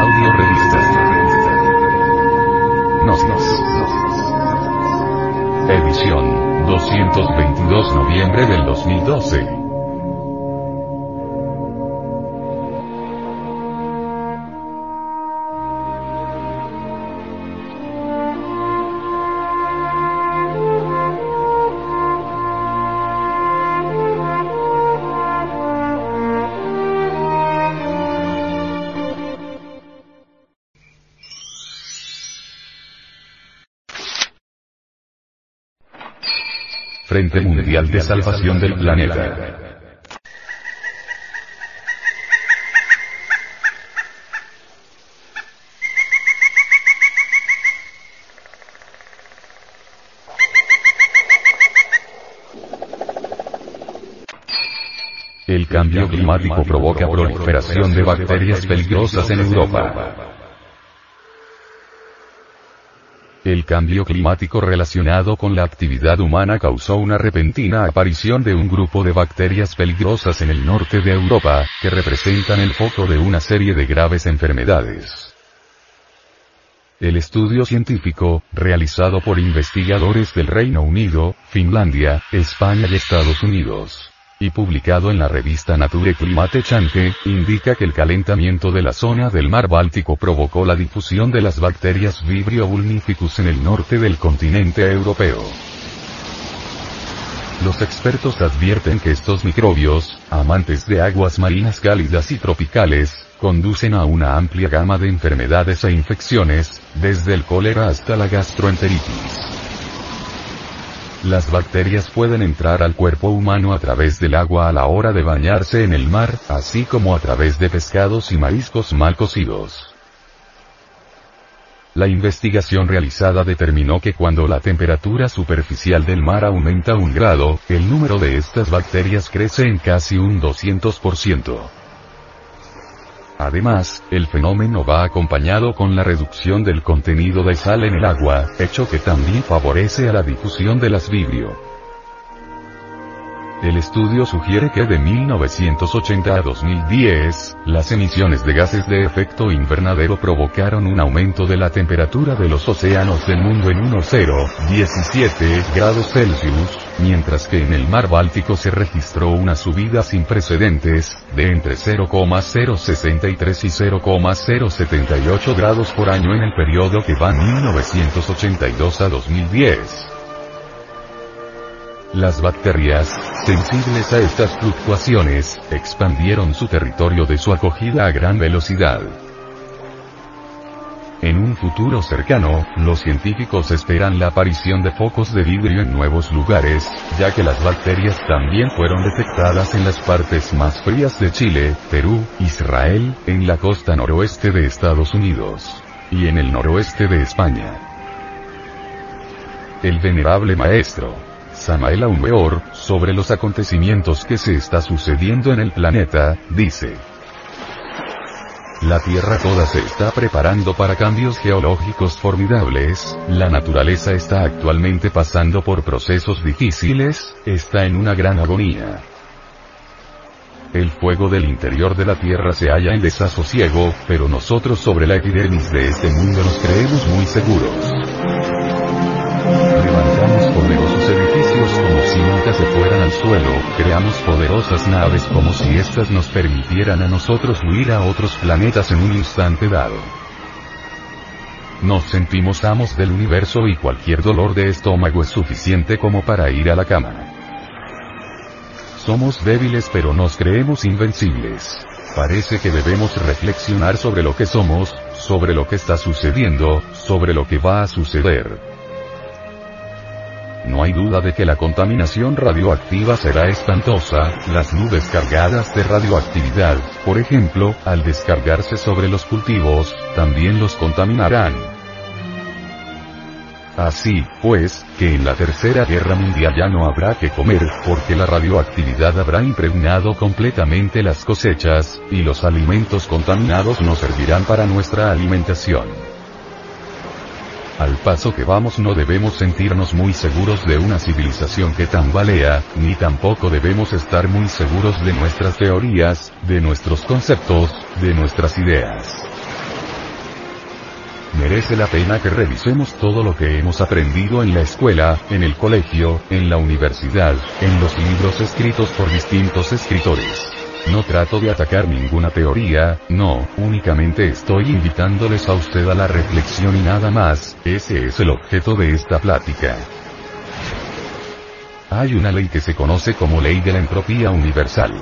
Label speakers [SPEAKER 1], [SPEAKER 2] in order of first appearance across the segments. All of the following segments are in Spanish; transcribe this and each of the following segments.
[SPEAKER 1] Audio revista. Nos. Edición 222 noviembre del 2012. Frente Mundial de Salvación del Planeta. El cambio climático provoca proliferación de bacterias peligrosas en Europa. El cambio climático relacionado con la actividad humana causó una repentina aparición de un grupo de bacterias peligrosas en el norte de Europa, que representan el foco de una serie de graves enfermedades. El estudio científico, realizado por investigadores del Reino Unido, Finlandia, España y Estados Unidos, y publicado en la revista Nature Climate Change, indica que el calentamiento de la zona del mar Báltico provocó la difusión de las bacterias Vibrio vulnificus en el norte del continente europeo. Los expertos advierten que estos microbios, amantes de aguas marinas cálidas y tropicales, conducen a una amplia gama de enfermedades e infecciones, desde el cólera hasta la gastroenteritis. Las bacterias pueden entrar al cuerpo humano a través del agua a la hora de bañarse en el mar, así como a través de pescados y mariscos mal cocidos. La investigación realizada determinó que cuando la temperatura superficial del mar aumenta un grado, el número de estas bacterias crece en casi un 200%. Además, el fenómeno va acompañado con la reducción del contenido de sal en el agua, hecho que también favorece a la difusión de las. El estudio sugiere que de 1980 a 2010, las emisiones de gases de efecto invernadero provocaron un aumento de la temperatura de los océanos del mundo en 1,017 grados Celsius, mientras que en el mar Báltico se registró una subida sin precedentes, de entre 0,063 y 0,078 grados por año en el periodo que va 1982 a 2010. Las bacterias, sensibles a estas fluctuaciones, expandieron su territorio de su acogida a gran velocidad. En un futuro cercano, los científicos esperan la aparición de focos de vidrio en nuevos lugares, ya que las bacterias también fueron detectadas en las partes más frías de Chile, Perú, Israel, en la costa noroeste de Estados Unidos, y en el noroeste de España. El venerable maestro, Samael Aumeor, sobre los acontecimientos que se está sucediendo en el planeta, dice. La Tierra toda se está preparando para cambios geológicos formidables, la naturaleza está actualmente pasando por procesos difíciles, está en una gran agonía. El fuego del interior de la Tierra se halla en desasosiego, pero nosotros sobre la epidermis de este mundo nos creemos muy seguros. Levantamos poderosos como si nunca se fueran al suelo, creamos poderosas naves como si éstas nos permitieran a nosotros huir a otros planetas en un instante dado. Nos sentimos amos del universo y cualquier dolor de estómago es suficiente como para ir a la cama. Somos débiles pero nos creemos invencibles. Parece que debemos reflexionar sobre lo que somos, sobre lo que está sucediendo, sobre lo que va a suceder. No hay duda de que la contaminación radioactiva será espantosa, las nubes cargadas de radioactividad, por ejemplo, al descargarse sobre los cultivos, también los contaminarán. Así, pues, que en la Tercera Guerra Mundial ya no habrá que comer, porque la radioactividad habrá impregnado completamente las cosechas, y los alimentos contaminados no servirán para nuestra alimentación. Al paso que vamos no debemos sentirnos muy seguros de una civilización que tambalea, ni tampoco debemos estar muy seguros de nuestras teorías, de nuestros conceptos, de nuestras ideas. Merece la pena que revisemos todo lo que hemos aprendido en la escuela, en el colegio, en la universidad, en los libros escritos por distintos escritores. No trato de atacar ninguna teoría, no, únicamente estoy invitándoles a usted a la reflexión y nada más, ese es el objeto de esta plática. Hay una ley que se conoce como ley de la entropía universal.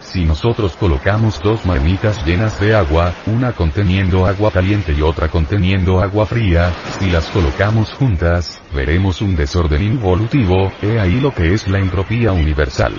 [SPEAKER 1] Si nosotros colocamos dos marmitas llenas de agua, una conteniendo agua caliente y otra conteniendo agua fría, si las colocamos juntas, veremos un desorden involutivo, he ahí lo que es la entropía universal.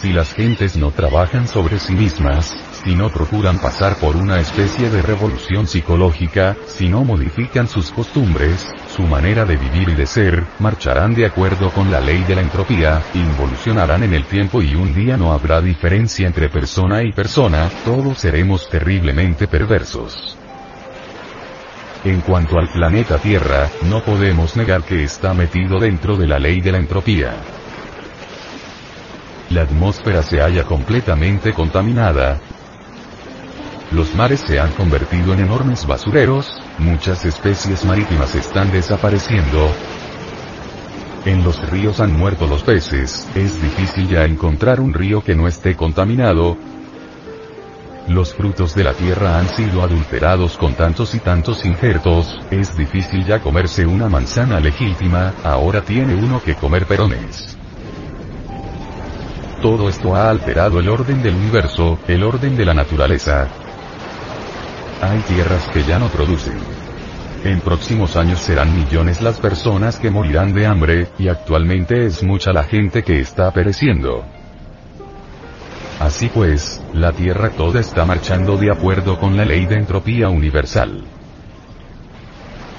[SPEAKER 1] Si las gentes no trabajan sobre sí mismas, si no procuran pasar por una especie de revolución psicológica, si no modifican sus costumbres, su manera de vivir y de ser, marcharán de acuerdo con la ley de la entropía, involucionarán en el tiempo y un día no habrá diferencia entre persona y persona, todos seremos terriblemente perversos. En cuanto al planeta Tierra, no podemos negar que está metido dentro de la ley de la entropía la atmósfera se halla completamente contaminada, los mares se han convertido en enormes basureros, muchas especies marítimas están desapareciendo, en los ríos han muerto los peces, es difícil ya encontrar un río que no esté contaminado, los frutos de la tierra han sido adulterados con tantos y tantos injertos, es difícil ya comerse una manzana legítima, ahora tiene uno que comer perones. Todo esto ha alterado el orden del universo, el orden de la naturaleza. Hay tierras que ya no producen. En próximos años serán millones las personas que morirán de hambre, y actualmente es mucha la gente que está pereciendo. Así pues, la Tierra toda está marchando de acuerdo con la ley de entropía universal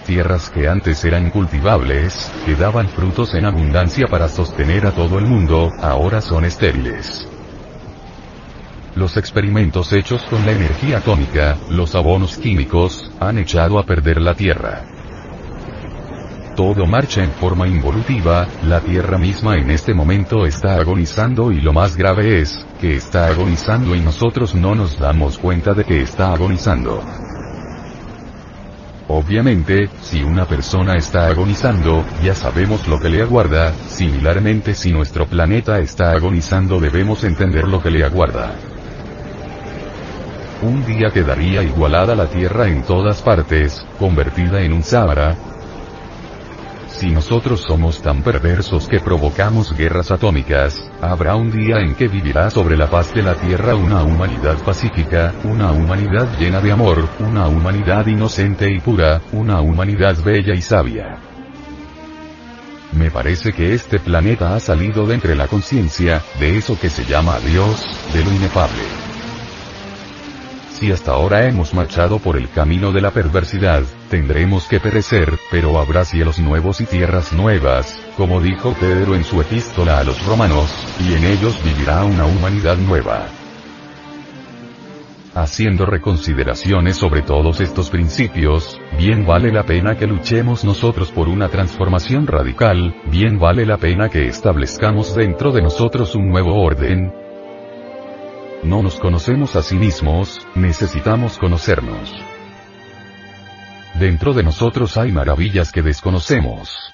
[SPEAKER 1] tierras que antes eran cultivables, que daban frutos en abundancia para sostener a todo el mundo, ahora son estériles. Los experimentos hechos con la energía atómica, los abonos químicos, han echado a perder la Tierra. Todo marcha en forma involutiva, la Tierra misma en este momento está agonizando y lo más grave es, que está agonizando y nosotros no nos damos cuenta de que está agonizando. Obviamente, si una persona está agonizando, ya sabemos lo que le aguarda, similarmente si nuestro planeta está agonizando debemos entender lo que le aguarda. Un día quedaría igualada la Tierra en todas partes, convertida en un Sáhara, si nosotros somos tan perversos que provocamos guerras atómicas, habrá un día en que vivirá sobre la paz de la Tierra una humanidad pacífica, una humanidad llena de amor, una humanidad inocente y pura, una humanidad bella y sabia. Me parece que este planeta ha salido de entre la conciencia, de eso que se llama Dios, de lo inefable. Si hasta ahora hemos marchado por el camino de la perversidad, tendremos que perecer, pero habrá cielos nuevos y tierras nuevas, como dijo Pedro en su epístola a los romanos, y en ellos vivirá una humanidad nueva. Haciendo reconsideraciones sobre todos estos principios, bien vale la pena que luchemos nosotros por una transformación radical, bien vale la pena que establezcamos dentro de nosotros un nuevo orden, no nos conocemos a sí mismos, necesitamos conocernos. Dentro de nosotros hay maravillas que desconocemos.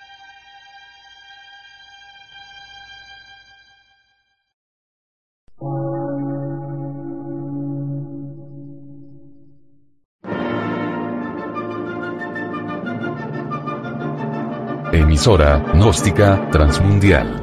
[SPEAKER 1] Emisora, gnóstica, transmundial